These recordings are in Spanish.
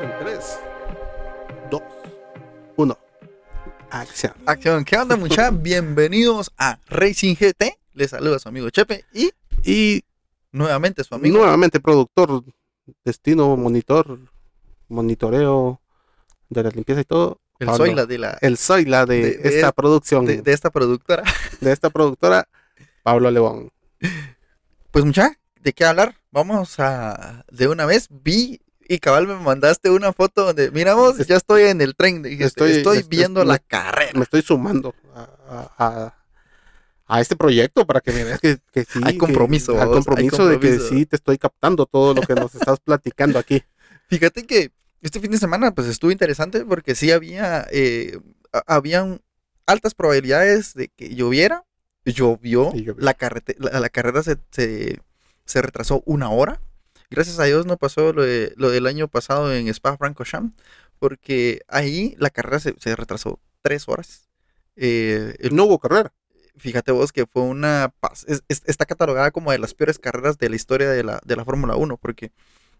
En 3, 2, 1. Acción. Acción, ¿qué onda mucha? Bienvenidos a Racing GT. Les saluda su amigo Chepe y Y nuevamente su amigo. nuevamente productor, destino, monitor, monitoreo de la limpieza y todo. el Pablo. soy la de la El soy la de, De- de- esta producción, de, de, de esta productora. esta productora, Pablo León. Pues mucha, ¿de qué hablar? Vamos a de una vez. Vi y cabal me mandaste una foto donde miramos, ya estoy en el tren. Estoy- Estoy, estoy- viendo la carrera. Me estoy sumando a, a- este proyecto para que me veas que, que sí. Hay que- compromiso, Al hay compromiso de que sí te estoy captando todo lo que nos estás platicando aquí. Fíjate que este fin de semana pues estuvo interesante porque sí había eh, habían altas probabilidades de que lloviera. Llovió, la, la, la carrera se, se, se retrasó una hora. Gracias a Dios no pasó lo, de- lo del año pasado en Spa Francorchamps porque ahí la carrera se, se retrasó tres horas. Eh, el- No hubo carrera. fíjate vos que fue una... es- es- está catalogada como de las peores carreras de la historia de la, de la Fórmula 1 porque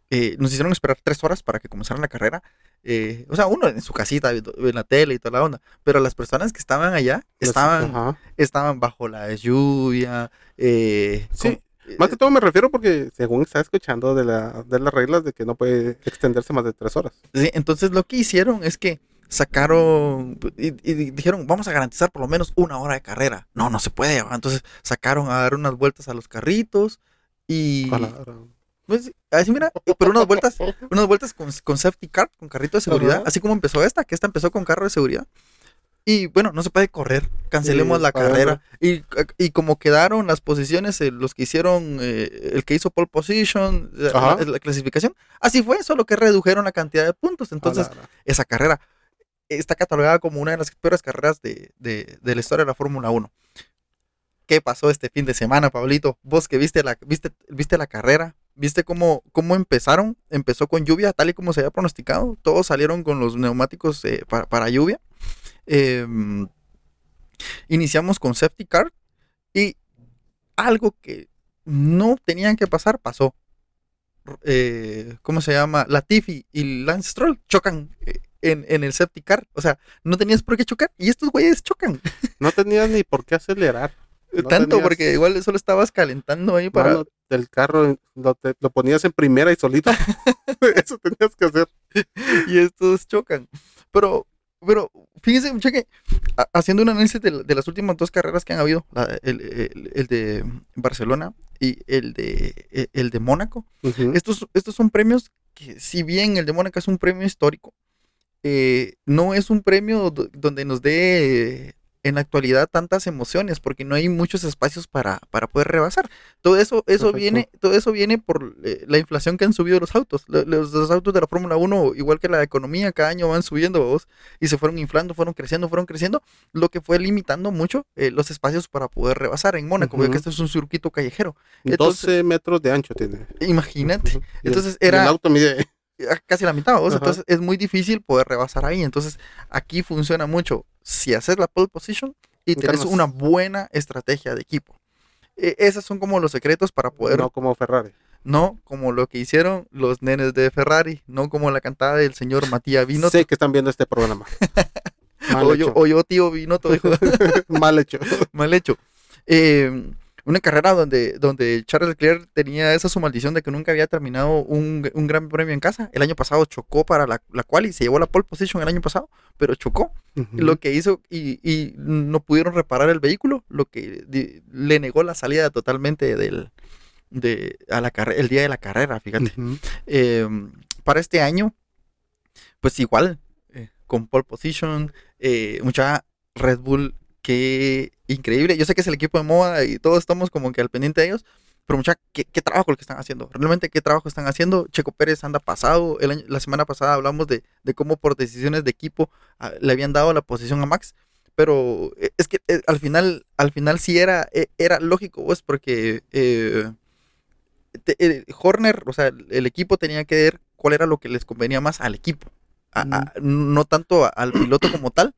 eh, nos hicieron esperar tres horas para que comenzara la carrera. eh, o sea, uno en su casita, en la tele y toda la onda. Pero las personas que estaban allá estaban, estaban bajo la lluvia. eh, Sí, con- Más que todo me refiero porque según está escuchando de, la, de las reglas de que no puede extenderse más de tres horas. Sí, entonces lo que hicieron es que sacaron y, y dijeron, vamos a garantizar por lo menos una hora de carrera. No, no se puede. Entonces sacaron a dar unas vueltas a los carritos y... A la- a la- Pues, así mira, pero unas vueltas, unas vueltas con, con safety car, con carrito de seguridad, Ajá. así como empezó esta, que esta empezó con carro de seguridad. Y bueno, no se puede correr, cancelemos Sí, la carrera. Y, y como quedaron las posiciones, eh, los que hicieron, eh, el que hizo pole position, eh, la, la clasificación, así fue, solo que redujeron la cantidad de puntos. Entonces, esa carrera está catalogada como una de las peores carreras de, de- de la historia de la Fórmula 1. ¿Qué pasó este fin de semana, Pablito? Vos que viste la, viste, viste la carrera, viste cómo, cómo empezaron. Empezó con lluvia, tal y como se había pronosticado. Todos salieron con los neumáticos eh, para, para lluvia. Em, iniciamos con safety car y algo que no tenían que pasar pasó. Eh, ¿Cómo se llama? Latifi y Lance Stroll chocan eh, en, en el safety car. O sea, no tenías por qué chocar y estos güeyes chocan. No tenías ni por qué acelerar. No Tanto tenías- porque igual solo estabas calentando ahí para... El carro lo, te- lo ponías en primera y solito. Eso tenías que hacer. y estos chocan. Pero, pero fíjense, mucha que ha- haciendo un análisis de, la- de las últimas dos carreras que han habido, la- el, el- el de Barcelona y el de, el, el de Mónaco, estos, estos son premios que, si bien el de Mónaco es un premio histórico, eh, no es un premio do- donde nos dé en la actualidad tantas emociones, porque no hay muchos espacios para, para poder rebasar. Todo eso, eso Perfecto. viene, todo eso viene por eh, la inflación que han subido los autos. Lo- Los, los autos de la Fórmula 1, igual que la economía, cada año van subiendo vos, y se fueron inflando, fueron creciendo, fueron creciendo, lo que fue limitando mucho eh, los espacios para poder rebasar en Mónaco, porque Ujú. este es un circuito callejero. 12 entonces- metros de ancho tiene. Imagínate. Entonces y el era- auto mide. casi la mitad, ¿vos? Entonces es muy difícil poder rebasar ahí. Entonces aquí funciona mucho si haces la pole position y Ganas. una buena estrategia de equipo. E- esos son como los secretos para poder, No no. como Ferrari. como lo que hicieron los nenes de Ferrari, no como la cantada del señor Matías Binotto. Sé que están viendo este programa. Mal o, hecho. yo, o yo, tío dijo, Mal hecho. mal hecho. Eh, una carrera donde, donde Charles Leclerc tenía esa su maldición de que nunca había terminado un, un gran premio en casa. El año pasado chocó para la, la cual y se llevó la pole position el año pasado, pero chocó. Lo que hizo y, y no pudieron reparar el vehículo, lo que di- le negó la salida totalmente del de a la el día de la carrera, fíjate. Eh, para este año, pues igual, eh, con pole position, eh, mucha Red Bull, qué increíble. Yo sé que es el equipo de moda y todos estamos como que al pendiente de ellos, pero mucha, ¿qué, qué trabajo el que están haciendo? Realmente, ¿qué trabajo están haciendo? Checo Pérez anda pasado. El año- la semana pasada hablamos de, de cómo por decisiones de equipo ah, le habían dado la posición a Max. Pero eh, es que eh, al final, al final sí era, eh, era lógico, pues, porque eh, te- Horner, o sea, el, el equipo tenía que ver cuál era lo que les convenía más al equipo. A- a- no tanto al piloto como tal,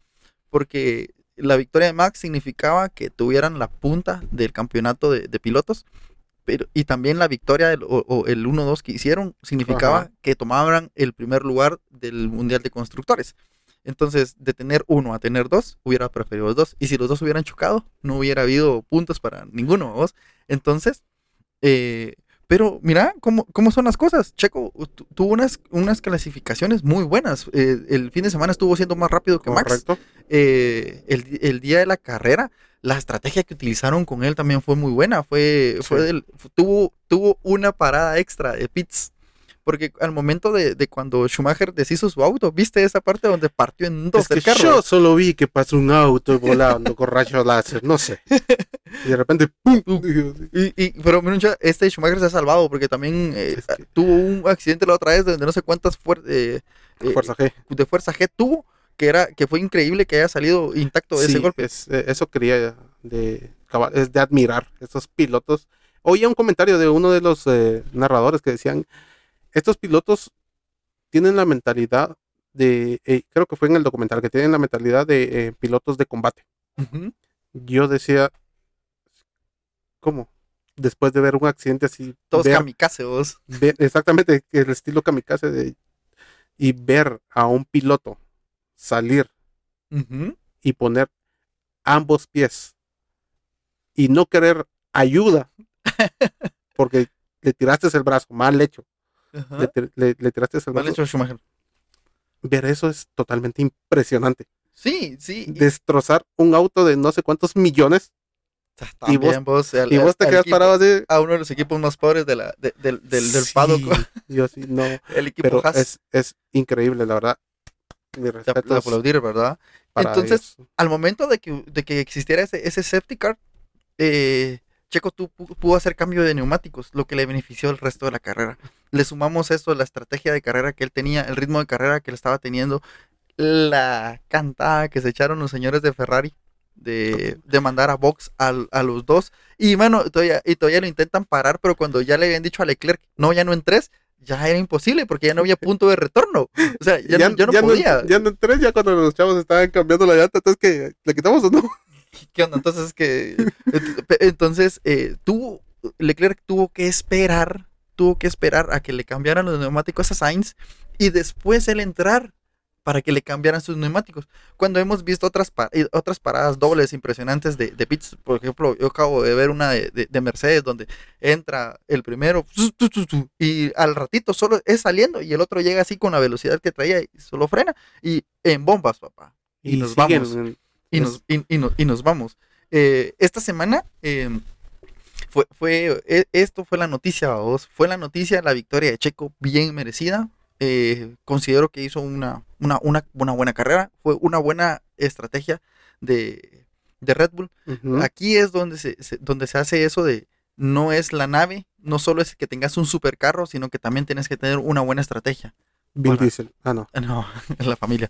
porque la victoria de Max significaba que tuvieran la punta del campeonato de, de pilotos, pero, y también la victoria del- o, o el 1-2 que hicieron significaba Ajá. que tomaban el primer lugar del Mundial de Constructores. Entonces, de tener uno a tener dos, hubiera preferido los dos. Y si los dos hubieran chocado, no hubiera habido puntos para ninguno. ¿vos? Entonces, eh, pero mira cómo, cómo son las cosas. Checo tu- tuvo unas, unas clasificaciones muy buenas. Eh, el fin de semana estuvo siendo más rápido que Max. Correcto. Eh, el, el día de la carrera, la estrategia que utilizaron con él también fue muy buena. Fue, fue del- tuvo, tuvo una parada extra de pits. Porque al momento de, de cuando Schumacher deshizo su auto, ¿viste esa parte donde partió en dos Es que el carro? yo solo vi que pasó un auto volando con rayos láser, no sé. Y de repente, Y, y- pero mira, este Schumacher se ha salvado porque también eh, Es que- tuvo un accidente la otra vez donde no sé cuántas fuer- eh, eh, Fuerza G. de fuerza G tuvo, que era que fue increíble que haya salido intacto de ese golpe. es- eh, eso quería de, es de admirar esos pilotos. Oía un comentario de uno de los narradores que decían, estos pilotos tienen la mentalidad de, eh, creo que fue en el documental, que tienen la mentalidad de eh, pilotos de combate. Yo decía, ¿cómo? Después de ver un accidente así, Todos ver- kamikaze, vos. ver- exactamente el estilo kamikaze de, y ver a un piloto salir y poner ambos pies y no querer ayuda porque le tiraste el brazo mal hecho. Le, le- le tiraste brazo. hecho Schumacher. Ver eso es totalmente impresionante. Sí, sí. Destrozar un auto de no sé cuántos millones y vos- también vos, al- y vos te al quedas equipo- parado así. a uno de los equipos más pobres de la, de- del, del, del Sí, paddock, Yo sí, no. el equipo Pero es, es increíble, la verdad. Mi de, respeto de aplaudir, ¿verdad? Entonces, al momento de que, de que existiera ese, ese safety car, eh, Checo tu- pu- pudo hacer cambio de neumáticos, lo que le benefició el resto de la carrera. Le sumamos esto, la estrategia de carrera que él tenía, el ritmo de carrera que él estaba teniendo, la cantada que se echaron los señores de Ferrari de, de mandar a Box al- a, los dos. Y bueno, todavía, y todavía lo intentan parar, pero cuando ya le habían dicho a Leclerc, no, ya no en tres, ya era imposible porque ya no había punto de retorno. O sea, ya, no, ya no podía. ya no entré, ya cuando los chavos estaban cambiando la llanta, entonces que le quitamos o no. ¿Qué onda? Entonces que entonces eh, tuvo Leclerc tuvo que esperar, tuvo que esperar a que le cambiaran los neumáticos a Sainz y después él entrar para que le cambiaran sus neumáticos. Cuando hemos visto otras pa- eh, otras paradas dobles impresionantes de, de pits, por ejemplo, yo acabo de ver una de, de- de Mercedes donde entra el primero y al ratito solo es saliendo y el otro llega así con la velocidad que traía y solo frena y en bombas, papá Y nos siguen, vamos. Y nos, y, y no- y nos vamos. Eh, esta semana eh, fue, fue e- esto fue la noticia, vos. Fue la noticia, la victoria de Checo, bien merecida. Eh, considero que hizo una, una, una, una buena carrera. Fue una buena estrategia de, de Red Bull. Aquí es donde se, se- donde se hace eso de no es la nave, no solo es que tengas un supercarro, sino que también tienes que tener una buena estrategia. Vin Bueno. Diesel. Ah, no. No, la familia.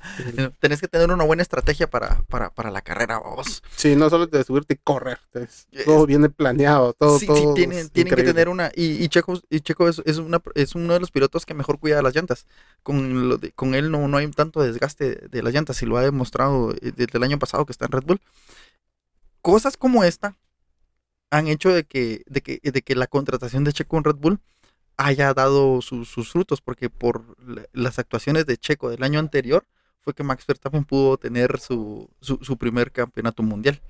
Tenés que tener una buena estrategia para, para, para la carrera, vos. Sí, no solo de subirte y correr. Es- todo viene planeado, todo, sí, todo sí, tienen, tienen que tener una. Y, y Checo, y Checo es, es, una, es uno de los pilotos que mejor cuida las llantas. Con, lo de- con él no, no hay tanto desgaste de las llantas, y lo ha demostrado eh, desde el año pasado que está en Red Bull. Cosas como esta han hecho de que, de que, de que la contratación de Checo en Red Bull haya dado sus- sus frutos, porque por la- las actuaciones de Checo del año anterior fue que Max Verstappen pudo tener su, su, su primer campeonato mundial.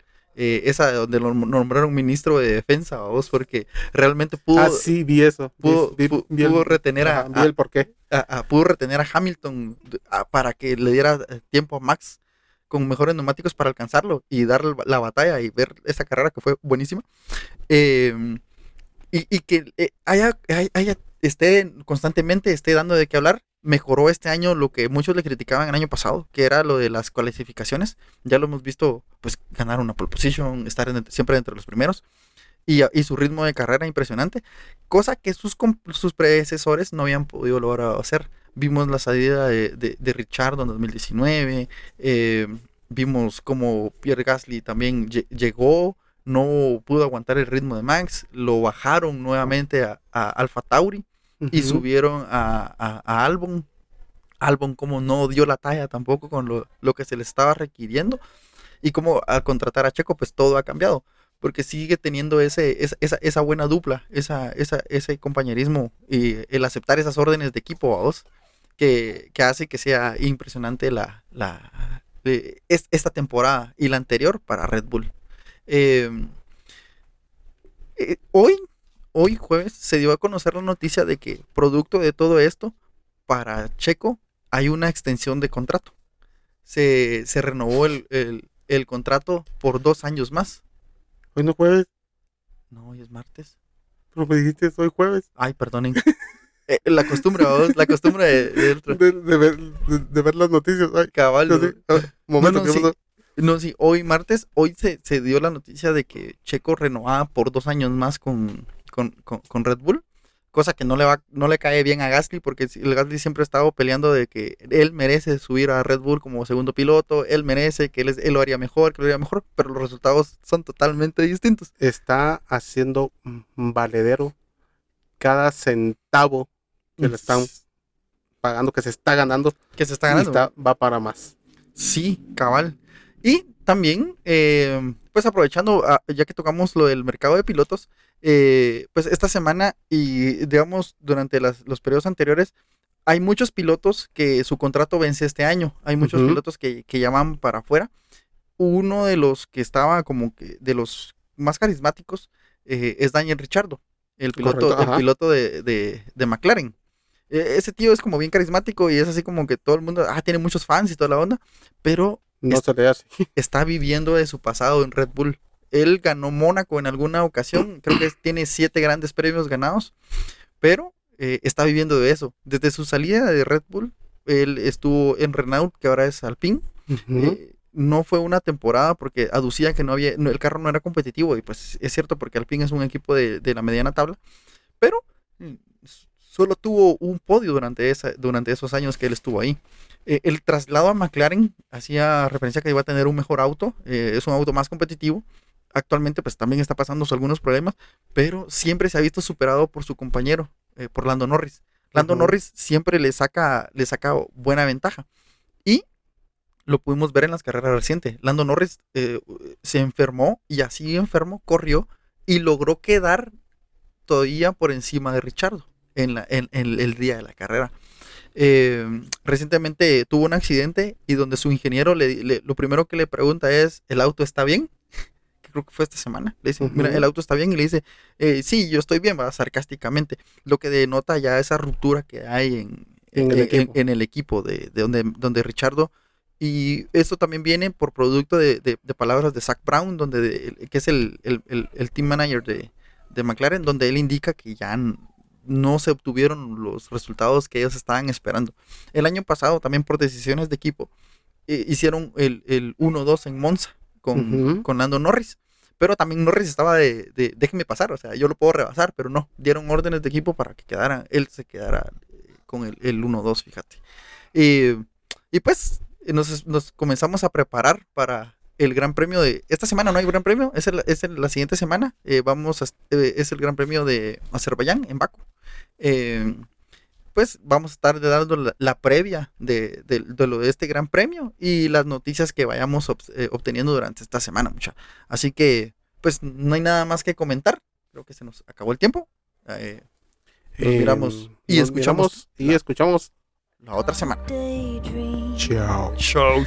Eh, esa donde lo nombraron ministro de defensa, vos, porque realmente pudo, Ah, sí, vi eso. Pudo, vi- pu- vi el- pudo retener a, ajá, vi el porqué. a- a- pudo retener a Hamilton para que le diera eh, tiempo a Max con mejores neumáticos para alcanzarlo y darle la batalla y ver esa carrera que fue buenísima. Eh, y, y que eh, haya, haya- esté constantemente esté dando de qué hablar. Mejoró este año lo que muchos le criticaban el año pasado, que era lo de las clasificaciones. Ya lo hemos visto, pues ganar una pole position, estar en- siempre entre los primeros. Y, y su ritmo de carrera impresionante, cosa que sus, sus predecesores no habían podido lograr hacer. Vimos la salida de, de, de Richard en 2019, eh, vimos como Pierre Gasly también lle- llegó, no pudo aguantar el ritmo de Max, lo bajaron nuevamente a, a Alfa Tauri y subieron a, a, a Albon. Albon como no dio la talla tampoco con lo, lo que se le estaba requiriendo y como al contratar a Checo pues todo ha cambiado. porque sigue teniendo ese, esa, esa, esa buena dupla, esa, esa, ese compañerismo y el aceptar esas órdenes de equipo a vos, que, que hace que sea impresionante la, la, eh, es- esta temporada y la anterior para Red Bull. Eh, eh, hoy, hoy jueves, se dio a conocer la noticia de que producto de todo esto, para Checo hay una extensión de contrato. Se, se renovó el, el- el contrato por dos años más. Hoy no jueves, No, hoy es martes. pero me dijiste hoy jueves. Ay, perdonen. Eh, la costumbre, la costumbre de, ver, de, ver las noticias. Ay, Cabal, no no, ah, momento, no, ¿qué sí. No, sí, hoy martes, hoy se, se dio la noticia de que Checo renovaba por dos años más con, con, con- con Red Bull, cosa que no le va, no le cae bien a Gasly, porque el Gasly siempre ha estado peleando de que él merece subir a Red Bull como segundo piloto, él merece que él, es- él lo haría mejor, que lo haría mejor, pero los resultados son totalmente distintos. Está haciendo valedero cada centavo que le están pagando, que se está ganando. que se está ganando. está- va para más. Sí, cabal. Y también, eh, pues aprovechando, ah, ya que tocamos lo del mercado de pilotos, eh, pues esta semana y digamos durante las- los periodos anteriores, hay muchos pilotos que su contrato vence este año. Hay muchos pilotos que, que llaman para afuera. Uno de los que estaba como que de los más carismáticos eh, es Daniel Richardo, el piloto, Correcto, el piloto de, de- de McLaren. Eh, ese tío es como bien carismático y es así como que todo el mundo, ah, tiene muchos fans y toda la onda, pero No Es- se le hace. está viviendo de su pasado en Red Bull. Él ganó Mónaco en alguna ocasión, creo que tiene siete grandes premios ganados, pero eh, está viviendo de eso. Desde su salida de Red Bull, él estuvo en Renault, que ahora es Alpine. Eh, no fue una temporada porque aducía que no había, no, el carro no era competitivo y pues es cierto porque Alpine es un equipo de, de la mediana tabla, pero mm, solo tuvo un podio durante, esa, durante esos años que él estuvo ahí. Eh, el traslado a McLaren hacía referencia a que iba a tener un mejor auto, eh, es un auto más competitivo. Actualmente pues también está pasando algunos problemas, pero siempre se ha visto superado por su compañero, eh, por Lando Norris. Lando. Norris siempre le saca, le saca buena ventaja. Y lo pudimos ver en las carreras recientes. Lando Norris se enfermó y así enfermo corrió y logró quedar todavía por encima de Richardo en, la- en- en el día de la carrera. Eh, recientemente tuvo un accidente y donde su ingeniero le, le- lo primero que le pregunta es, ¿el auto está bien? Que creo que fue esta semana. Le dice, mira, el auto está bien y le dice, "Eh, sí, yo estoy bien, va sarcásticamente. Lo que denota ya esa ruptura que hay en, En el en- equipo. en el equipo de, de donde, donde Richardo y esto también viene por producto de, de- de palabras de Zach Brown, donde de- que es el, el- el- el team manager de, de McLaren, donde él indica que ya no se obtuvieron los resultados que ellos estaban esperando. El año pasado, también por decisiones de equipo, eh, hicieron el, el 1-2 en Monza con, Ujú. con Lando Norris. Pero también Norris estaba de, de déjenme pasar, o sea, yo lo puedo rebasar, pero no, dieron órdenes de equipo para que quedara, él se quedara eh, con el, el 1-2, fíjate. Y, y pues eh, nos, nos comenzamos a preparar para el Gran Premio de... Esta semana no hay Gran Premio, es, el- es el- la siguiente semana, eh, vamos a, eh, es el Gran Premio de Azerbaiyán, en Baku. Eh, pues vamos a estar dando la, la previa de, de- de lo de este Gran Premio y las noticias que vayamos eh, obteniendo durante esta semana, mucha. Así que, pues no hay nada más que comentar. Creo que se nos acabó el tiempo. Eh, Nos miramos y nos escuchamos miramos y la- escuchamos. la otra semana. Chao. Chao,